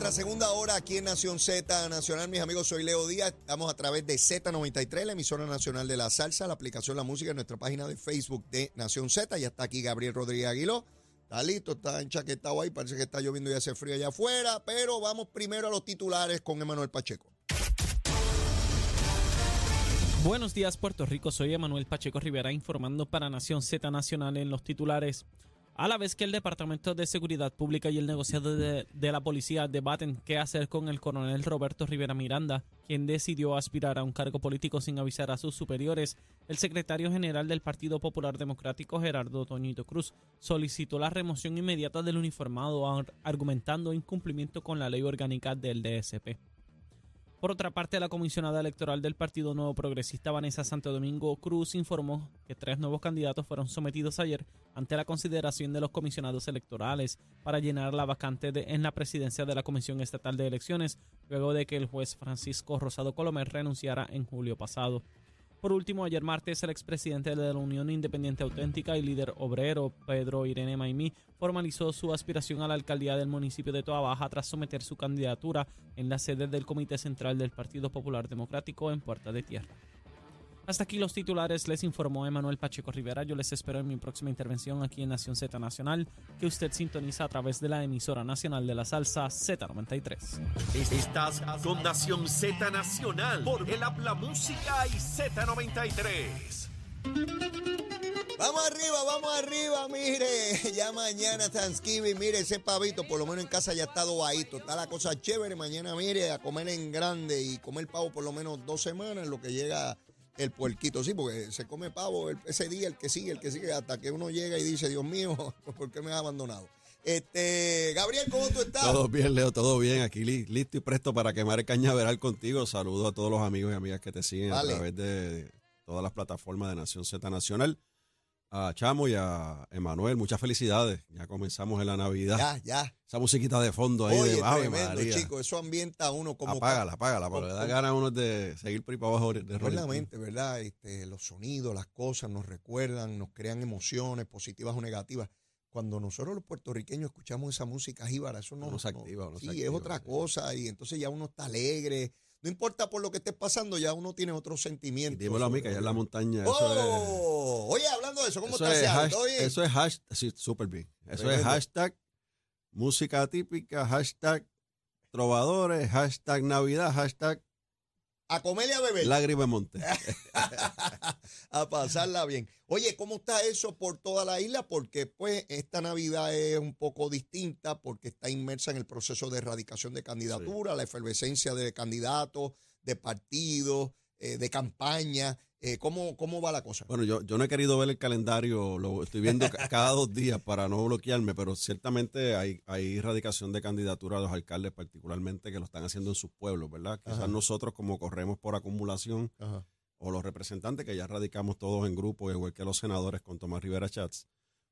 Nuestra segunda hora aquí en Nación Z Nacional. Mis amigos, soy Leo Díaz. Estamos a través de Z93, la emisora nacional de la salsa, la aplicación La Música en nuestra página de Facebook de Nación Z. Ya está aquí Gabriel Rodríguez Aguiló. Está listo, está enchaquetado ahí. Parece que está lloviendo y hace frío allá afuera. Pero vamos primero a los titulares con Emanuel Pacheco. Buenos días, Puerto Rico. Soy Emanuel Pacheco Rivera informando para Nación Z Nacional en los titulares. A la vez que el Departamento de Seguridad Pública y el negociado de, de, la policía debaten qué hacer con el coronel Roberto Rivera Miranda, quien decidió aspirar a un cargo político sin avisar a sus superiores, el secretario general del Partido Popular Democrático, Gerardo Toñito Cruz, solicitó la remoción inmediata del uniformado, argumentando incumplimiento con la ley orgánica del DSP. Por otra parte, la comisionada electoral del Partido Nuevo Progresista, Vanessa Santo Domingo Cruz, informó que tres nuevos candidatos fueron sometidos ayer ante la consideración de los comisionados electorales para llenar la vacante en la presidencia de la Comisión Estatal de Elecciones, luego de que el juez Francisco Rosado Colomer renunciara en julio pasado. Por último, ayer martes, el expresidente de la Unión Independiente Auténtica y líder obrero, Pedro Irene Maimí, formalizó su aspiración a la alcaldía del municipio de Toa Baja tras someter su candidatura en la sede del Comité Central del Partido Popular Democrático en Puerta de Tierra. Hasta aquí los titulares, les informó Emanuel Pacheco Rivera. Yo les espero en mi próxima intervención aquí en Nación Z Nacional, que usted sintoniza a través de la emisora nacional de la salsa Z93. Estás con Nación Z Nacional por el Habla Música y Z93. Vamos arriba, vamos arriba, mire, ya mañana Thanksgiving, mire ese pavito, por lo menos en casa ya está dobadito, está la cosa chévere, mañana mire a comer en grande y comer pavo por lo menos dos semanas, lo que llega el puerquito, sí, porque se come pavo ese día, el que sigue, el que sigue, hasta que uno llega y dice, Dios mío, ¿por qué me has abandonado? Este, Gabriel, ¿cómo tú estás? Todo bien, Leo, todo bien. Aquí listo y presto para quemar el cañaveral contigo. Saludo a todos los amigos y amigas que te siguen a través de todas las plataformas de Nación Z Nacional a Chamo y a Emanuel, muchas felicidades. Ya comenzamos en la Navidad. Ya, ya. Esa musiquita de fondo ahí Oye, de Ave tremendo, María. chico. Eso ambienta a uno como. Apágala, apágala, porque le da ganas a uno de seguir por ahí para abajo de No es la mente, ¿verdad? Este, los sonidos, las cosas nos recuerdan, nos crean emociones positivas o negativas. Cuando nosotros los puertorriqueños escuchamos esa música jíbara, eso no Uno se activa, uno sí, se es activa, otra sí. cosa y entonces ya uno está alegre. No importa por lo que esté pasando, ya uno tiene otros sentimientos. dímelo a mí, que allá en la montaña. Eso ¡Oh! Oye, hablando de eso, es, ¿cómo eso estás? es, hash- eso es hashtag, sí, súper bien. Eso es hashtag música típica, hashtag trovadores, hashtag Navidad, hashtag A comer y a beber. lágrima monte. a pasarla bien. Oye, ¿cómo está eso por toda la isla? Porque pues esta Navidad es un poco distinta porque está inmersa en el proceso de erradicación de candidatura, la efervescencia de candidatos, de partidos, eh, de campaña. Eh, ¿cómo, ¿Cómo va la cosa? Bueno, yo, yo no he querido ver el calendario, lo estoy viendo ca- cada dos días para no bloquearme, pero ciertamente hay, hay erradicación de candidatura a los alcaldes particularmente que lo están haciendo en sus pueblos, ¿verdad? Quizás Ajá. nosotros como corremos por acumulación Ajá. o los representantes que ya radicamos todos en grupo, igual que los senadores con Tomás Rivera Chats,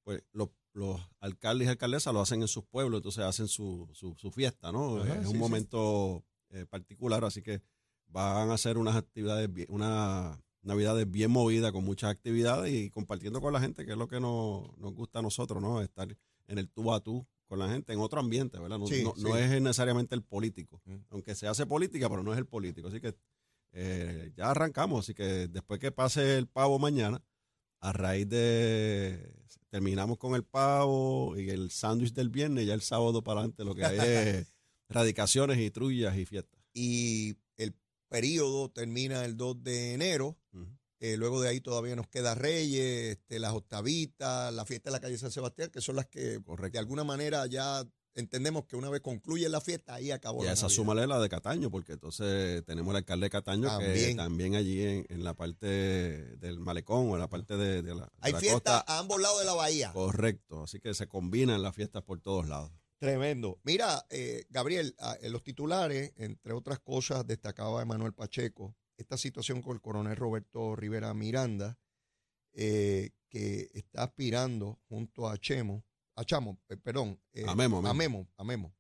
pues los, los alcaldes y alcaldesas lo hacen en sus pueblos, entonces hacen su, su, su fiesta, ¿no? Ajá, es sí, un sí. momento eh, particular, así que van a hacer unas actividades, una navidades bien movidas, con muchas actividades y compartiendo con la gente, que es lo que nos, nos gusta a nosotros, ¿no? Estar en el tú a tú con la gente, en otro ambiente, ¿verdad? No, Sí, no- sí. no es necesariamente el político, Mm. aunque se hace política, pero no es el político, así que eh, ya arrancamos, así que después que pase el pavo mañana, a raíz de terminamos con el pavo y el sándwich del viernes, ya el sábado para adelante lo que hay es radicaciones y trullas y fiestas. Y periodo termina el 2 de enero. Eh, luego de ahí todavía nos queda Reyes, este, las octavitas, la fiesta de la calle San Sebastián, que son las que Correcto. de alguna manera ya entendemos que una vez concluye la fiesta, ahí acabó Y la esa Navidad. súmale la de Cataño, porque entonces tenemos el alcalde de Cataño que También. allí en, en la parte del malecón o en la parte de, de la, de Hay la fiesta costa. a ambos lados de la bahía. Correcto, así que se combinan las fiestas por todos lados. Tremendo. Mira, eh, Gabriel, ah, en los titulares, entre otras cosas, destacaba Emanuel Pacheco esta situación con el coronel Roberto Rivera Miranda, eh, que está aspirando junto a Chemo, a Chamo, perdón, eh, A Memo, a Memo. Memo, a Memo.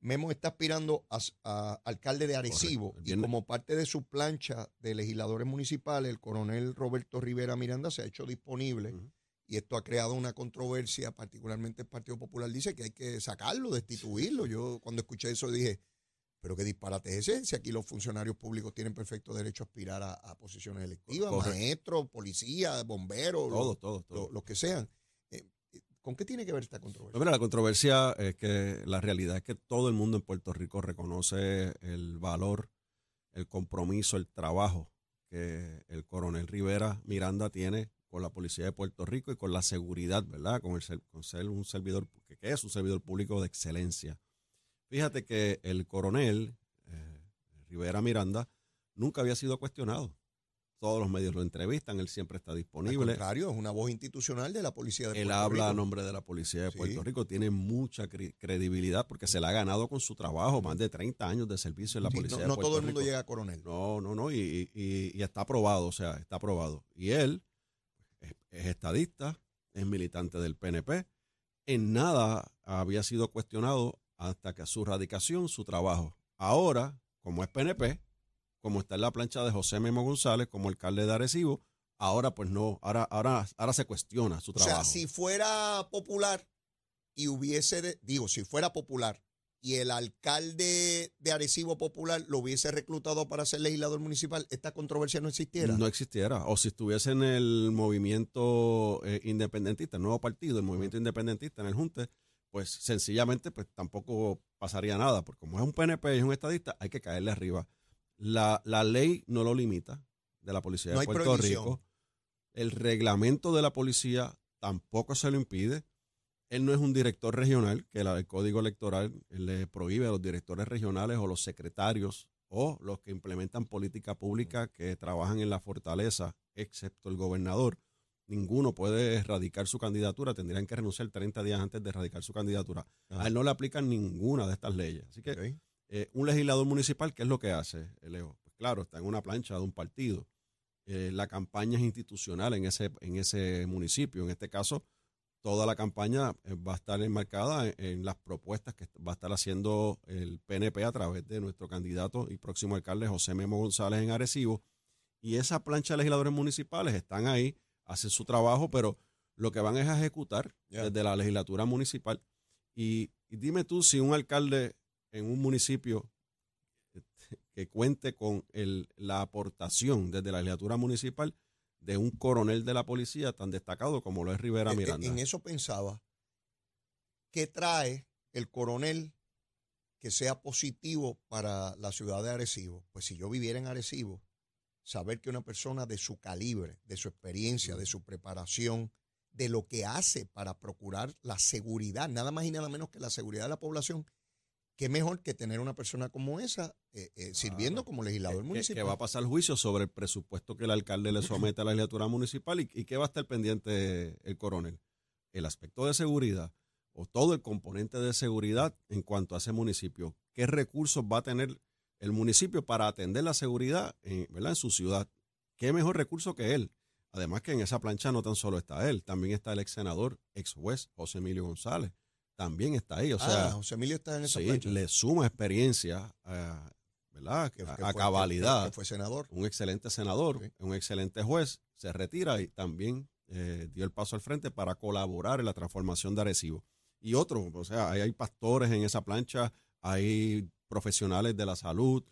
Memo está aspirando a, a alcalde de Arecibo Correcto. Y como parte de su plancha de legisladores municipales, el coronel Roberto Rivera Miranda se ha hecho disponible. Y esto ha creado una controversia, particularmente el Partido Popular dice que hay que sacarlo, destituirlo. Yo cuando escuché eso dije, pero qué disparate es ese, si aquí los funcionarios públicos tienen perfecto derecho a aspirar a, a posiciones electivas, maestros, policías, bomberos, Todos, todos, todos. los- los que sean. Eh, eh, ¿Con qué tiene que ver esta controversia? Pues mira, la controversia es que la realidad es que todo el mundo en Puerto Rico reconoce el valor, el compromiso, el trabajo que el coronel Rivera Miranda tiene con la policía de Puerto Rico y con la seguridad, ¿verdad? Con, el, ser- con ser un servidor, que que es un servidor público de excelencia. Fíjate que el coronel eh, Rivera Miranda nunca había sido cuestionado. Todos los medios lo entrevistan, él siempre está Al disponible. contrario, es una voz institucional de la policía de Él Puerto habla a Rico. nombre de la policía de Sí. Puerto Rico, tiene mucha cre- credibilidad porque se la ha ganado con su trabajo, más de 30 años de servicio en la Sí, policía no, de no Puerto todo el mundo Rico. llega a coronel. No, no, no, y, y- y está aprobado, o sea, está aprobado. Y él es, es estadista, es militante del PNP, en nada había sido cuestionado hasta que su radicación, su trabajo. Ahora, como es PNP, como está en la plancha de José Memo González como alcalde de Arecibo, ahora pues no, ahora, ahora, ahora se cuestiona su O trabajo. sea, si fuera popular y hubiese, de- digo, si fuera popular y el alcalde de Arecibo Popular lo hubiese reclutado para ser legislador municipal, esta controversia no existiera. No existiera. O si estuviese en el movimiento eh, independentista, el nuevo partido, el movimiento independentista en el Junte, pues sencillamente pues tampoco pasaría nada, porque como es un PNP y es un estadista, hay que caerle arriba. La, la ley no lo limita de la policía No de Puerto. Rico. El reglamento de la policía tampoco se lo impide. Él no es un director regional, que el código electoral le prohíbe a los directores regionales o los secretarios o los que implementan política pública que trabajan en la fortaleza, excepto el gobernador. Ninguno puede erradicar su candidatura, tendrían que renunciar 30 días antes de erradicar su candidatura. Ajá. A él no le aplican ninguna de estas leyes. Así que eh, un legislador municipal, ¿qué es lo que hace, Leo? Pues claro, está en una plancha de un partido. Eh, la campaña es institucional en ese, en ese municipio. En este caso, toda la campaña eh, va a estar enmarcada en, en las propuestas que va a estar haciendo el PNP a través de nuestro candidato y próximo alcalde José Memo González en Arecibo. Y esa plancha de legisladores municipales están ahí, hacen su trabajo, pero lo que van es a ejecutar desde la legislatura municipal. Y, y dime tú si un alcalde en un municipio que cuente con el, la aportación desde la legislatura municipal de un coronel de la policía tan destacado como lo es Rivera Eh, eh, Miranda. En eso pensaba, ¿qué trae el coronel que sea positivo para la ciudad de Arecibo? Pues si yo viviera en Arecibo, saber que una persona de su calibre, de su experiencia, de su preparación, de lo que hace para procurar la seguridad, nada más y nada menos que la seguridad de la población, qué mejor que tener una persona como esa eh, eh, sirviendo como legislador que, municipal. que va a pasar juicio sobre el presupuesto que el alcalde le somete a la legislatura municipal y, y que va a estar pendiente el coronel. El aspecto de seguridad o todo el componente de seguridad en cuanto a ese municipio. ¿Qué recursos va a tener el municipio para atender la seguridad en, ¿verdad? en su ciudad? ¿Qué mejor recurso que él? Además que en esa plancha no tan solo está él, también está el ex senador, ex juez José Emilio González. También está ahí. O sea, ah, José Emilio está en esa sí, plancha. le suma experiencia, a, ¿verdad? Que- a, que a fue- cabalidad. que- fue senador. Un excelente senador, Sí. un excelente juez, se retira y también eh, dio el paso al frente para colaborar en la transformación de Arecibo. Y otro, o sea, hay pastores en esa plancha, hay profesionales de la salud,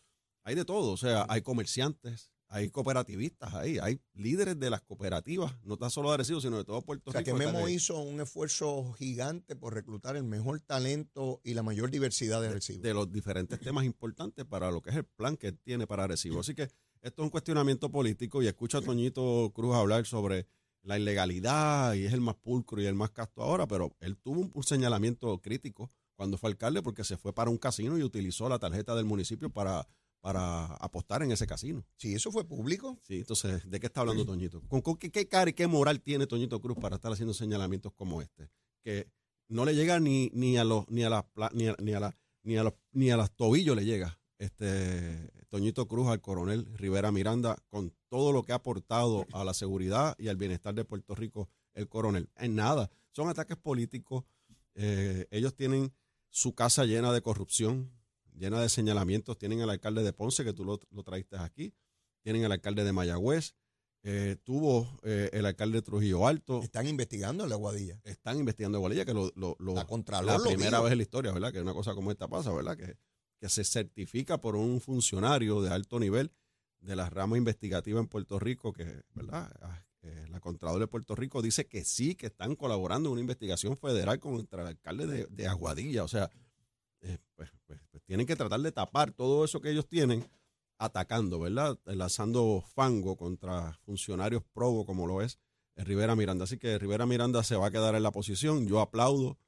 hay de todo, o sea, hay comerciantes, hay cooperativistas ahí, hay líderes de las cooperativas, no tan solo de Arecibo, sino de todo Puerto O sea, que Rico. Memo hizo un esfuerzo gigante por reclutar el mejor talento y la mayor diversidad de Arecibo. de los diferentes temas importantes para lo que es el plan que él tiene para Arecibo. Así que esto es un cuestionamiento político y escucho a Toñito Cruz hablar sobre la ilegalidad y es el más pulcro y el más casto ahora, pero él tuvo un, un señalamiento crítico cuando fue alcalde porque se fue para un casino y utilizó la tarjeta del municipio para, para apostar en ese casino. Sí, eso fue público. Sí, entonces, ¿de qué está hablando Toñito? ¿Con, con qué, qué cara y qué moral tiene Toñito Cruz para estar haciendo señalamientos como este? Que no le llega ni, ni a los ni a las ni a, ni a la ni a los ni a los tobillos le llega este Toñito Cruz al coronel Rivera Miranda con todo lo que ha aportado a la seguridad y al bienestar de Puerto Rico el coronel. En nada, son ataques políticos. eh, ellos tienen su casa llena de corrupción, llena de señalamientos. Tienen al alcalde de Ponce, que tú lo, lo traíste aquí. Tienen al alcalde de Mayagüez. eh, tuvo eh, el alcalde de Trujillo Alto. Están investigando en la Guadilla. Están investigando Guadilla, que lo, lo- lo- La Contralor la primera vez en la historia, ¿verdad? Que una cosa como esta pasa, ¿verdad? Que, que se certifica por un funcionario de alto nivel de la rama investigativa en Puerto Rico, que, ¿verdad? Ah, eh, la Contralor de Puerto Rico dice que sí, que están colaborando en una investigación federal contra el alcalde de, de Aguadilla. O sea, eh, pues, pues- pues tienen que tratar de tapar todo eso que ellos tienen atacando, ¿verdad? Lanzando fango contra funcionarios probo como lo es eh, Rivera Miranda. Así que Rivera Miranda se va a quedar en la posición. Yo aplaudo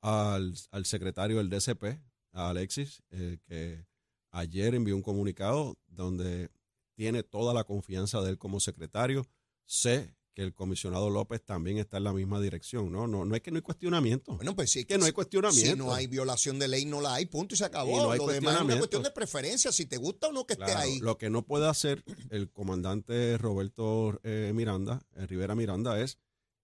al, al secretario del DCP, a Alexis, eh, que ayer envió un comunicado donde tiene toda la confianza de él como secretario. Que el comisionado López también está en la misma dirección. No, no, no es que no hay cuestionamiento. Bueno, pues sí. es que no hay cuestionamiento. Si no hay violación de ley, no la hay, punto y se acabó. Y no hay Lo demás es una cuestión de preferencia, si te gusta o no que esté ahí. Lo que no puede hacer el comandante Roberto eh, Miranda, eh, Rivera Miranda, es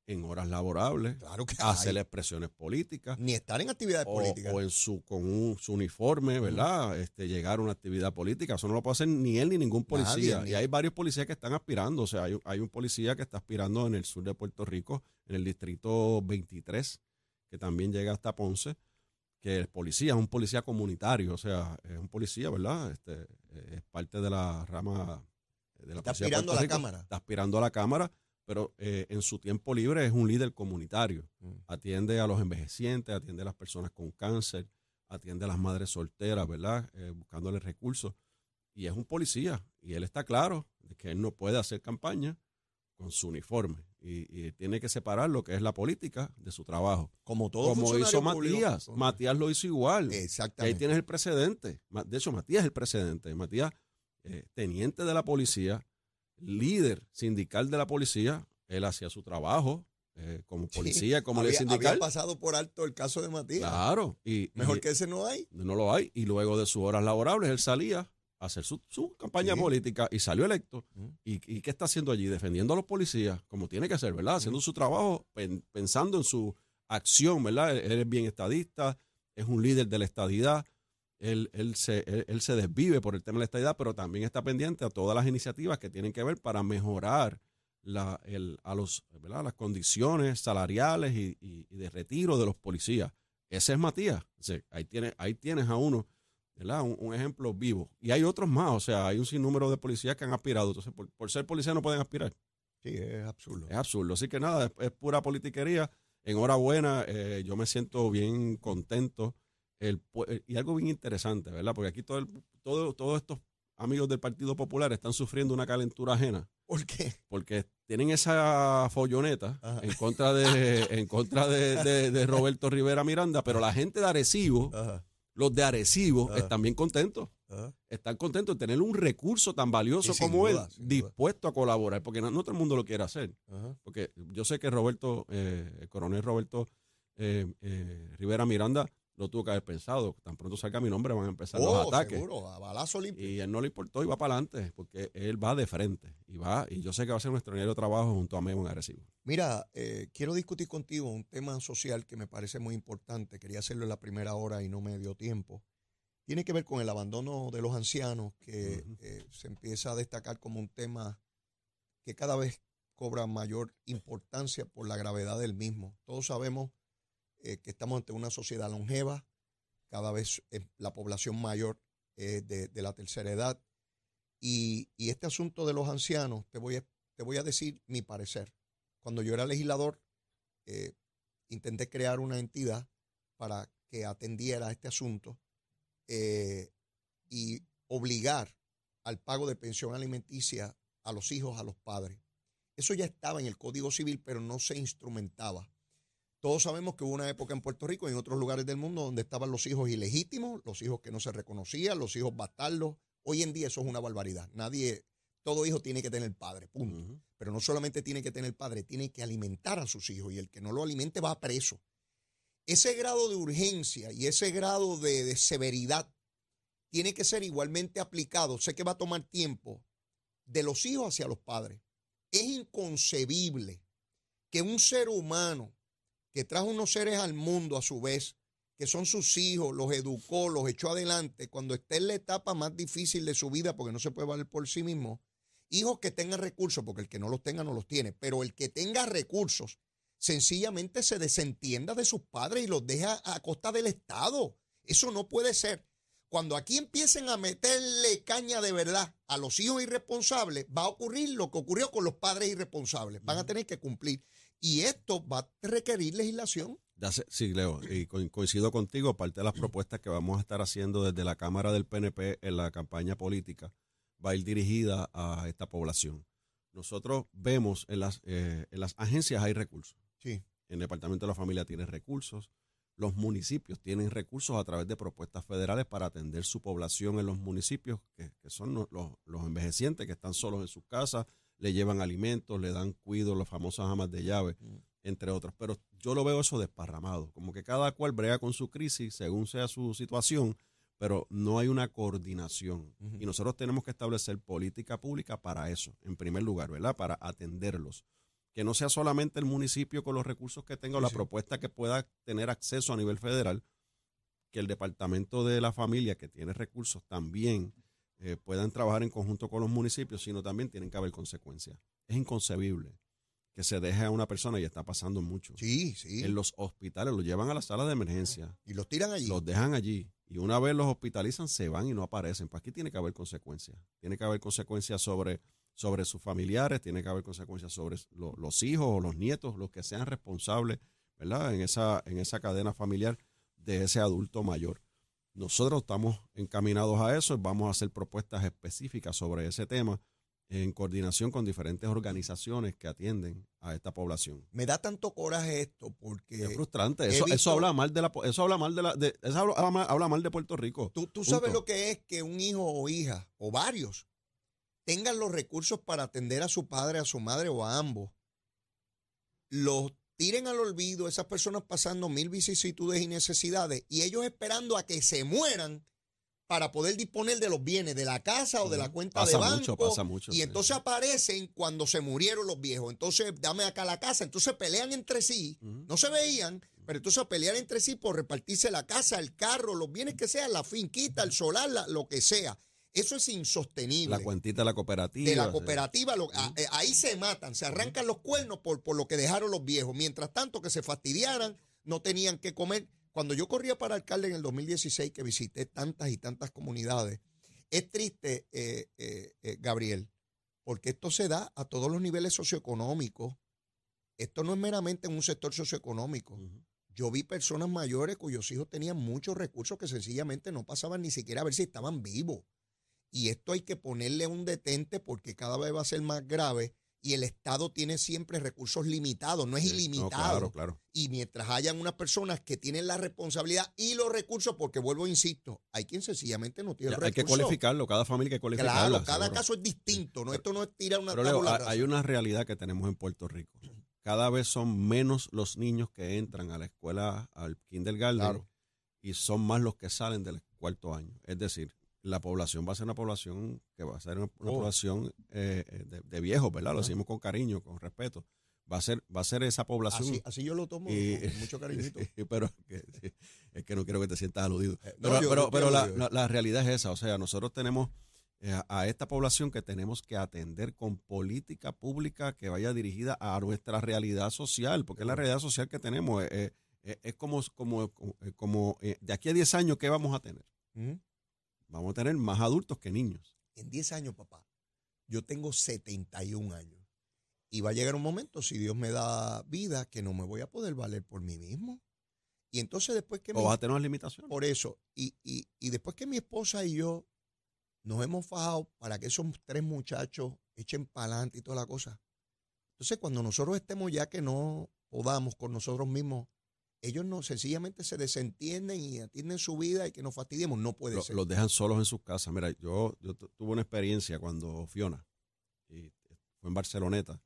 en horas laborables Claro que hacer hay. expresiones políticas Ni estar en actividades o, políticas. o en su con un- su uniforme, ¿verdad? Este llegar a una actividad política. Eso no lo puede hacer ni él ni ningún policía. Nadie, ni- Y hay varios policías que están aspirando. O sea, hay, un- hay un policía que está aspirando en el sur de Puerto Rico, en el distrito 23, que también llega hasta Ponce que el policía es un policía comunitario, o sea, es un policía, ¿verdad? Este, es parte de la rama de la Está policía de aspirando Puerto a la Rico, Cámara. Está aspirando a la Cámara, pero eh, en su tiempo libre es un líder comunitario. Mm. Atiende a los envejecientes, atiende a las personas con cáncer, atiende a las madres solteras, ¿verdad? Eh, buscándoles recursos. Y es un policía, y él está claro de que él no puede hacer campaña con su uniforme. Y, y tiene que separar lo que es la política de su trabajo como todo como hizo público. Matías. Matías lo hizo igual. Y ahí Exactamente. tienes el precedente. De hecho, Matías es el precedente. Matías, eh, teniente de la policía, líder sindical de la policía, él hacía su trabajo eh, como Sí, policía, como había, líder sindical. había pasado por alto el caso de Matías. Claro. Y, Mejor y que ese no hay. no lo hay. Y luego de sus horas laborables, él salía a hacer su, su campaña Sí. política y salió electo. Mm. ¿Y, y qué está haciendo allí? Defendiendo a los policías, como tiene que ser, ¿verdad? Haciendo su trabajo, pen- pensando en su acción, ¿verdad? Él, él es bien estadista, es un líder de la estadidad. Él, él se, él, él se desvive por el tema de la estadidad, pero también está pendiente a todas las iniciativas que tienen que ver para mejorar la, el, a los, ¿verdad? las condiciones salariales y, y- y de retiro de los policías. Ese es Matías. O sea, ahí, tienes, ahí tienes a uno, ¿verdad? Un, un ejemplo vivo. Y hay otros más, o sea, hay un sinnúmero de policías que han aspirado. Entonces, por, por ser policía no pueden aspirar. Sí, es absurdo. Es absurdo. Así que nada, es, es pura politiquería. Enhorabuena, eh, yo me siento bien contento. El, eh, y algo bien interesante, ¿verdad? Porque aquí todo el- todo, todos estos amigos del Partido Popular están sufriendo una calentura ajena ¿Por qué? porque tienen esa folloneta Ajá. en contra de en contra de, de- de Roberto Rivera Miranda, pero la gente de Arecibo, Ajá, los de Arecibo, Ajá. están bien contentos. Están contentos de tener un recurso tan valioso como duda, él duda. dispuesto a colaborar, porque no, no todo el mundo lo quiere hacer. Porque yo sé que Roberto, eh, el coronel Roberto eh, eh, Rivera Miranda lo tuvo que haber pensado. Tan pronto salga mi nombre van a empezar los Oh, ataques. seguro, a balazo limpio. Y él no le importó y va para adelante, porque él va de frente. Y va, y yo sé que va a ser un extraordinario trabajo junto a Memo en Arecibo. Mira, eh, quiero discutir contigo un tema social que me parece muy importante. Quería hacerlo en la primera hora y no me dio tiempo. Tiene que ver con el abandono de los ancianos, que eh, se empieza a destacar como un tema que cada vez cobra mayor importancia por la gravedad del mismo. Todos sabemos eh, que estamos ante una sociedad longeva, cada vez eh, la población mayor es de, de la tercera edad. Y, y este asunto de los ancianos, te voy a, te voy a decir mi parecer. Cuando yo era legislador, eh, intenté crear una entidad para que atendiera este asunto y obligar al pago de pensión alimenticia a los hijos, a los padres. Eso ya estaba en el Código Civil, pero no se instrumentaba. Todos sabemos que hubo una época en Puerto Rico y en otros lugares del mundo donde estaban los hijos ilegítimos, los hijos que no se reconocían, los hijos bastardos. Hoy en día eso es una barbaridad. Nadie, todo hijo tiene que tener padre, punto. Pero no solamente tiene que tener padre, tiene que alimentar a sus hijos y el que no lo alimente va preso. Ese grado de urgencia y ese grado de, de severidad tiene que ser igualmente aplicado. Sé que va a tomar tiempo de los hijos hacia los padres. Es inconcebible que un ser humano que trajo unos seres al mundo a su vez, que son sus hijos, los educó, los echó adelante, cuando esté en la etapa más difícil de su vida, porque no se puede valer por sí mismo, hijos que tengan recursos, porque el que no los tenga no los tiene, pero el que tenga recursos, sencillamente se desentienda de sus padres y los deja a costa del Estado. Eso no puede ser. Cuando aquí empiecen a meterle caña de verdad a los hijos irresponsables, va a ocurrir lo que ocurrió con los padres irresponsables. Van a tener que cumplir. Y esto va a requerir legislación. Sí, Leo, y co- coincido contigo, parte de las propuestas que vamos a estar haciendo desde la Cámara del PNP en la campaña política va a ir dirigida a esta población. Nosotros vemos en las, eh, en las agencias hay recursos. Sí. El Departamento de la Familia tiene recursos. Los municipios tienen recursos a través de propuestas federales para atender su población en los municipios, que, que son los- los envejecientes que están solos en sus casas, le llevan alimentos, le dan cuido, las famosas amas de llave, entre otros. Pero yo lo veo eso desparramado, como que cada cual brega con su crisis según sea su situación, pero no hay una coordinación. Y nosotros tenemos que establecer política pública para eso, en primer lugar, ¿verdad? Para atenderlos. Que no sea solamente el municipio con los recursos que tenga o la sí. propuesta que pueda tener acceso a nivel federal, que el Departamento de la Familia, que tiene recursos, también eh, puedan trabajar en conjunto con los municipios, sino también tienen que haber consecuencias. Es inconcebible que se deje a una persona, y está pasando mucho, Sí, sí. en los hospitales, los llevan a la sala de emergencia, Y los tiran allí. los dejan allí y una vez los hospitalizan se van y no aparecen. Pues aquí tiene que haber consecuencias. Tiene que haber consecuencias sobre, sobre sus familiares, tiene que haber consecuencias sobre lo- los hijos o los nietos, los que sean responsables, ¿verdad? En esa, en esa cadena familiar de ese adulto mayor. Nosotros estamos encaminados a eso, vamos a hacer propuestas específicas sobre ese tema en coordinación con diferentes organizaciones que atienden a esta población. Me da tanto coraje esto porque Es frustrante. Eso, visto- eso habla mal de la, eso habla mal de la, de- eso habla, habla habla mal de Puerto Rico. tú, tú sabes lo que es que un hijo o hija, o varios, tengan los recursos para atender a su padre, a su madre o a ambos. Los tiren al olvido, esas personas pasando mil vicisitudes y necesidades, y ellos esperando a que se mueran para poder disponer de los bienes de la casa o de la cuenta Pasa de banco. mucho, pasa mucho, Y sí. entonces aparecen cuando se murieron los viejos. Entonces, dame acá la casa. Entonces pelean entre sí. No se veían, pero entonces pelear entre sí por repartirse la casa, el carro, los bienes que sean, la finquita, el solar, la- lo que sea. Eso es insostenible. La cuentita de la cooperativa. de la sí. cooperativa, lo- a- eh, ahí se matan, se arrancan los cuernos por, por lo que dejaron los viejos. Mientras tanto, que se fastidiaran, no tenían que comer. Cuando yo corría para alcalde en el 2016, que visité tantas y tantas comunidades, es triste, eh, eh, eh, Gabriel, porque esto se da a todos los niveles socioeconómicos. Esto no es meramente en un sector socioeconómico. Yo vi personas mayores cuyos hijos tenían muchos recursos que sencillamente no pasaban ni siquiera a ver si estaban vivos. Y esto hay que ponerle un detente porque cada vez va a ser más grave y el Estado tiene siempre recursos limitados, no es no, ilimitado. claro, claro. Y mientras hayan unas personas que tienen la responsabilidad y los recursos, porque vuelvo, insisto, hay quien sencillamente no tiene Ya, recursos. hay que cualificarlo, cada familia hay que cualificarla. Claro, cada seguro. caso es distinto, ¿no? Esto no es tirar una Pero Leo, hay una realidad que tenemos en Puerto Rico. Cada vez son menos los niños que entran a la escuela, al kindergarten, Claro. y son más los que salen del cuarto año. Es decir, la población va a ser una población que va a ser una, una Oh. población eh, eh, de, de viejos, ¿verdad? Lo decimos con cariño, con respeto. Va a ser, va a ser esa población. Así, así yo lo tomo Y- con mucho cariñito. pero que- es que no quiero que te sientas aludido. Eh, no, Pero, yo- pero, la, la- la realidad es esa. O sea, nosotros tenemos eh, a esta población que tenemos que atender con política pública que vaya dirigida a nuestra realidad social, porque la realidad social que tenemos es como, como, como de aquí a 10 años, ¿qué vamos a tener? Vamos a tener más adultos que niños. en 10 años, papá, yo tengo 71 años. Y va a llegar un momento, si Dios me da vida, que no me voy a poder valer por mí mismo. Y entonces después que O mi, vas a tener unas limitaciones. por eso, y, y, y después que mi esposa y yo nos hemos fajado para que esos tres muchachos echen para adelante y toda la cosa. Entonces, cuando nosotros estemos ya que no podamos con nosotros mismos, ellos no sencillamente se desentienden y atienden su vida y que nos fastidiemos. No puede Lo- ser. los dejan solos en sus casas. Mira, yo, yo tu- tuve una experiencia cuando Fiona, y fue en Barceloneta,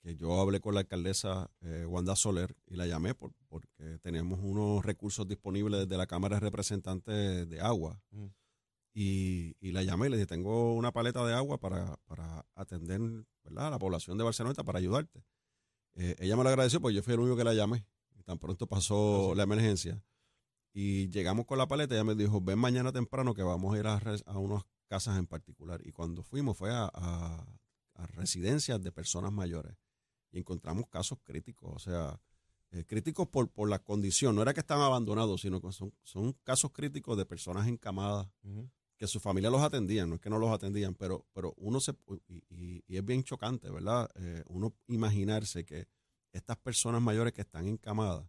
que yo hablé con la alcaldesa eh, Wanda Soler y la llamé por, porque teníamos unos recursos disponibles desde la Cámara de Representantes de agua. Mm. Y, y la llamé y le dije, tengo una paleta de agua para, para atender ¿verdad? a la población de Barceloneta, para ayudarte. Eh, ella me lo agradeció porque yo fui el único que la llamé. Tan pronto pasó Ah, sí. la emergencia. Y llegamos con la paleta, ella me dijo, ven mañana temprano que vamos a ir a, a unas casas en particular. Y cuando fuimos fue a, a- a residencias de personas mayores. Y encontramos casos críticos, o sea, eh, críticos por, por la condición. No era que estaban abandonados, sino que son, son casos críticos de personas encamadas que su familia los atendían, no es que no los atendían, pero, pero uno se, y, y- y es bien chocante, ¿verdad? Eh, uno imaginarse que estas personas mayores que están encamadas,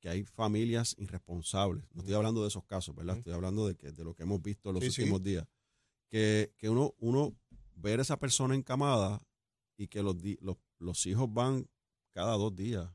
que hay familias irresponsables, no estoy hablando de esos casos, ¿verdad? Estoy hablando de, que, de lo que hemos visto en los Sí, sí. últimos días, que, que uno, uno ver esa persona encamada y que los, los, los hijos van cada dos días,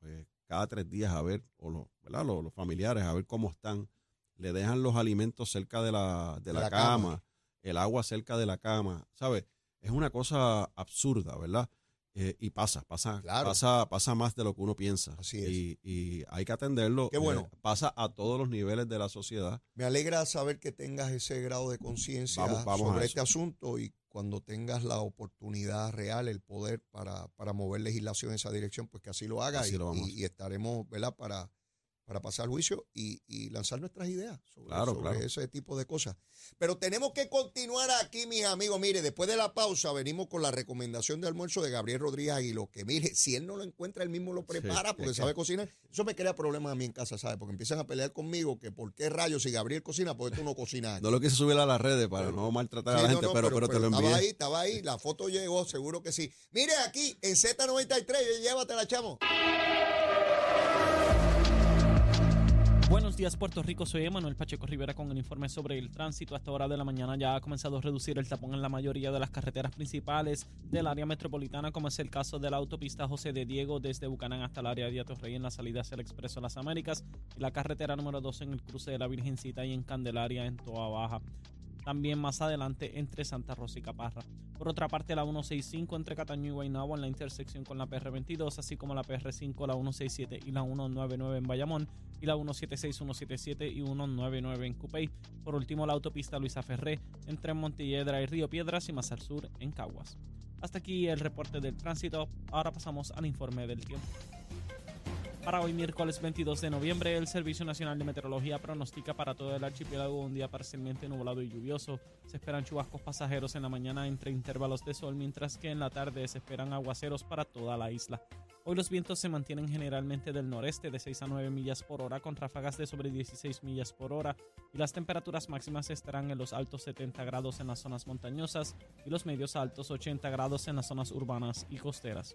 pues, cada tres días a ver, o los, ¿verdad? Los, los familiares a ver cómo están, le dejan los alimentos cerca de la, de De la, la cama, cama. el agua cerca de la cama, ¿sabes? Es una cosa absurda, ¿verdad? Eh, y pasa, pasa, Claro. pasa, pasa más de lo que uno piensa. Así es. Y, y hay que atenderlo. Qué bueno. Eh, pasa a todos los niveles de la sociedad. Me alegra saber que tengas ese grado de conciencia sobre este asunto y cuando tengas la oportunidad real, el poder para, para mover legislación en esa dirección, pues que así lo haga Así y, lo vamos a y- y estaremos, ¿verdad? Para, para pasar juicio y, y lanzar nuestras ideas sobre, Claro, sobre claro. ese tipo de cosas. Pero tenemos que continuar aquí, mis amigos. Mire, después de la pausa venimos con la recomendación de almuerzo de Gabriel Rodríguez Aguilo, que mire, si él no lo encuentra, él mismo lo prepara porque que- sabe cocinar. Eso me crea problemas a mí en casa, ¿sabes? Porque empiezan a pelear conmigo que por qué rayos si Gabriel cocina, porque tú no cocinas. No lo quise subir a las redes para no maltratar a la gente, no, pero, pero, te lo Estaba envié. ahí, estaba ahí, la foto llegó, seguro que sí. Mire aquí, en Z93, llévatela, chamo. Buenos días, Puerto Rico. Soy Emanuel Pacheco Rivera con el informe sobre el tránsito. A esta hora de la mañana ya ha comenzado a reducir el tapón en la mayoría de las carreteras principales del área metropolitana, como es el caso de la autopista José de Diego desde Bucanán hasta el área de Atorrey en la salida hacia el Expreso Las Américas y la carretera número 2 en el cruce de la Virgencita y en Candelaria en Toa Baja. También más adelante entre Santa Rosa y Caparra. Por otra parte, la 165 entre Cataño y Guaynabo en la intersección con la PR22, así como la PR5, la 167 y la 199 en Bayamón y la 176, 177 y 199 en Cupey. Por último, la autopista Luisa Ferré entre Montelledra y Río Piedras y más al sur en Caguas. Hasta aquí el reporte del tránsito. Ahora pasamos al informe del tiempo. Para hoy miércoles 22 de noviembre, el Servicio Nacional de Meteorología pronostica para todo el archipiélago un día parcialmente nublado y lluvioso. Se esperan chubascos pasajeros en la mañana entre intervalos de sol, mientras que en la tarde se esperan aguaceros para toda la isla. Hoy los vientos se mantienen generalmente del noreste de 6 a 9 millas por hora con ráfagas de sobre 16 millas por hora y las temperaturas máximas estarán en los altos 70 grados en las zonas montañosas y los medios altos 80 grados en las zonas urbanas y costeras.